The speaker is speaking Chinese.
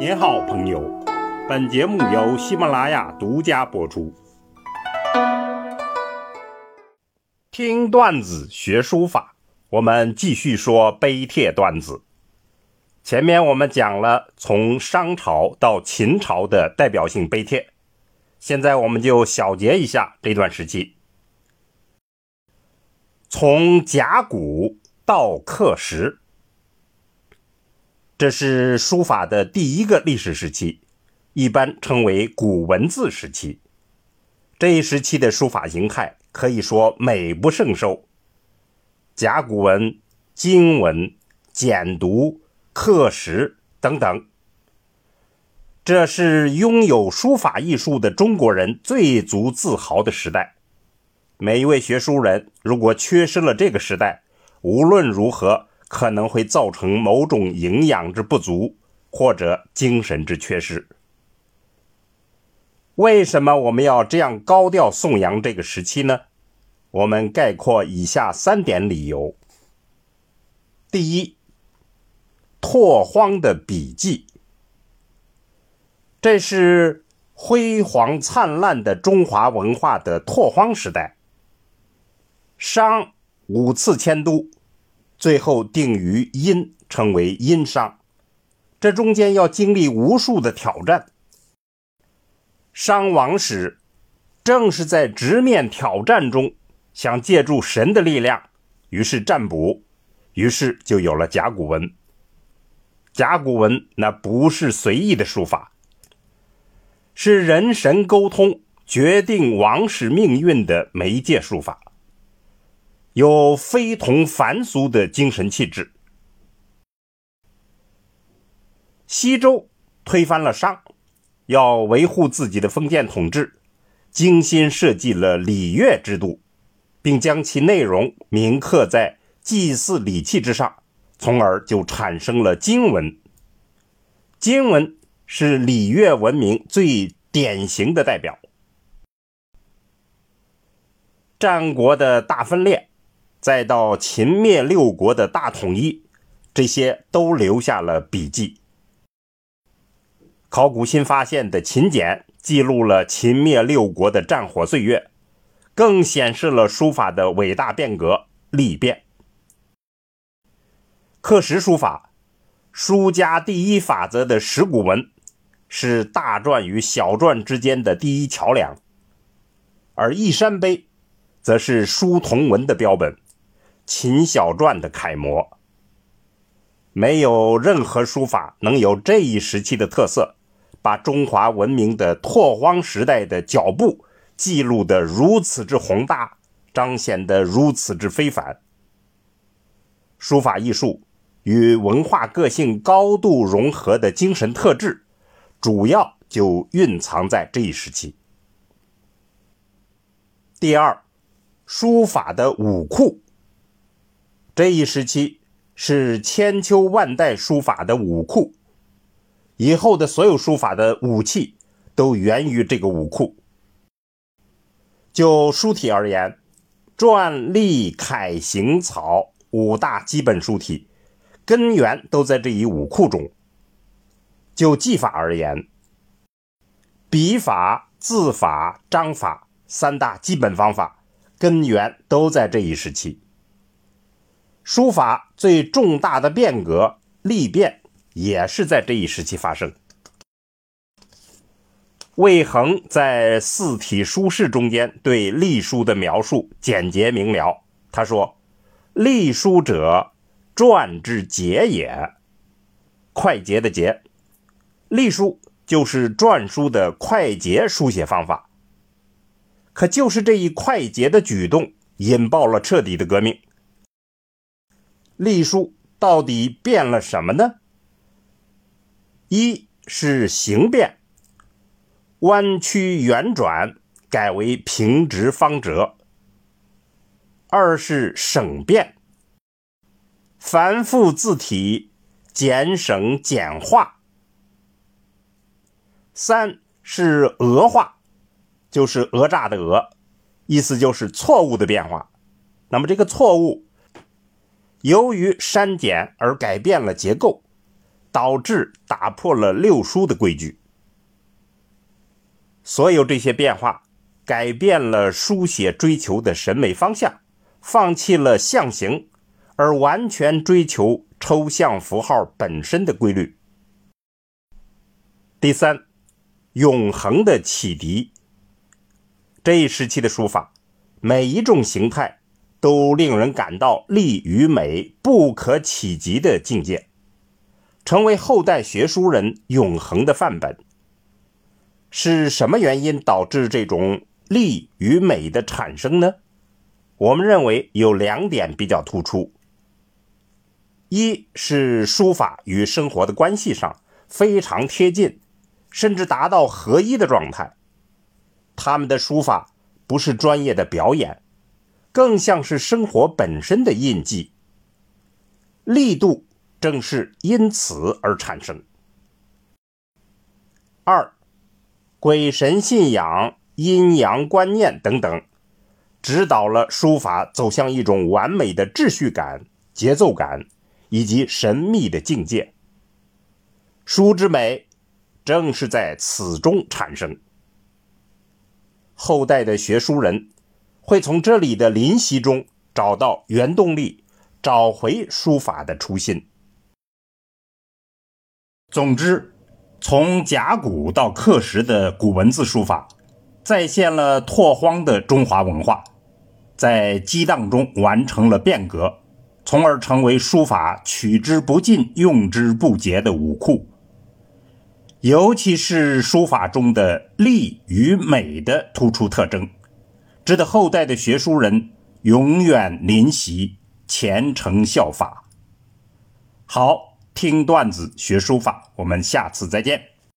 您好，朋友。本节目由喜马拉雅独家播出。听段子学书法，我们继续说碑帖段子。前面我们讲了从商朝到秦朝的代表性碑帖，现在我们就小结一下这段时期。从甲骨到刻石，这是书法的第一个历史时期，一般称为古文字时期。这一时期的书法形态可以说美不胜收，甲骨文、经文、简牍、刻石等等，这是拥有书法艺术的中国人最足自豪的时代。每一位学书人，如果缺失了这个时代，无论如何可能会造成某种营养之不足，或者精神之缺失。为什么我们要这样高调颂扬这个时期呢？我们概括以下三点理由：第一，拓荒的笔记，这是辉煌灿烂的中华文化的拓荒时代。商五次迁都，最后定于殷，称为殷商。这中间要经历无数的挑战。商王时，正是在直面挑战中，想借助神的力量，于是占卜，于是就有了甲骨文。甲骨文那不是随意的书法，是人神沟通、决定王室命运的媒介书法。有非同凡俗的精神气质。西周推翻了商，要维护自己的封建统治，精心设计了礼乐制度，并将其内容铭刻在祭祀礼器之上，从而就产生了经文。经文是礼乐文明最典型的代表。战国的大分裂。再到秦灭六国的大统一，这些都留下了笔记。考古新发现的秦简记录了秦灭六国的战火岁月，更显示了书法的伟大变革历变。刻石书法，书家第一法则的石鼓文，是大篆与小篆之间的第一桥梁，而一山碑，则是书同文的标本。秦小篆的楷模，没有任何书法能有这一时期的特色，把中华文明的拓荒时代的脚步记录得如此之宏大，彰显得如此之非凡。书法艺术与文化个性高度融合的精神特质，主要就蕴藏在这一时期。第二，书法的武库。这一时期是千秋万代书法的武库，以后的所有书法的武器都源于这个武库。就书体而言，篆、隶、楷、行、草五大基本书体根源都在这一武库中。就技法而言，笔法、字法、章法三大基本方法根源都在这一时期。书法最重大的变革历变，也是在这一时期发生。魏恒在《四体书事》中间对隶书的描述简洁明了。他说：“隶书者，篆之节也，快捷的捷。隶书就是篆书的快捷书写方法。可就是这一快捷的举动，引爆了彻底的革命。”隶书到底变了什么呢？一是形变，弯曲圆转改为平直方折；二是省变，繁复字体减省简化；三是讹化，就是讹诈的讹，意思就是错误的变化。那么这个错误。由于删减而改变了结构，导致打破了六书的规矩。所有这些变化，改变了书写追求的审美方向，放弃了象形，而完全追求抽象符号本身的规律。第三，永恒的启迪。这一时期的书法，每一种形态都令人感到力与美不可企及的境界，成为后代学书人永恒的范本。是什么原因导致这种力与美的产生呢？我们认为有两点比较突出：一是书法与生活的关系上非常贴近。甚至达到合一的状态。他们的书法不是专业的表演，更像是生活本身的印记。力度正是因此而产生。二，鬼神信仰、阴阳观念等等，指导了书法走向一种完美的秩序感、节奏感以及神秘的境界。书之美。正是在此中产生。后代的学书人会从这里的临习中找到原动力，找回书法的初心。总之，从甲骨到刻石的古文字书法，再现了拓荒的中华文化，在激荡中完成了变革，从而成为书法取之不尽、用之不竭的武库。尤其是书法中的力与美的突出特征，值得后代的学书人永远临习、虔诚效法。好，听段子学书法，我们下次再见。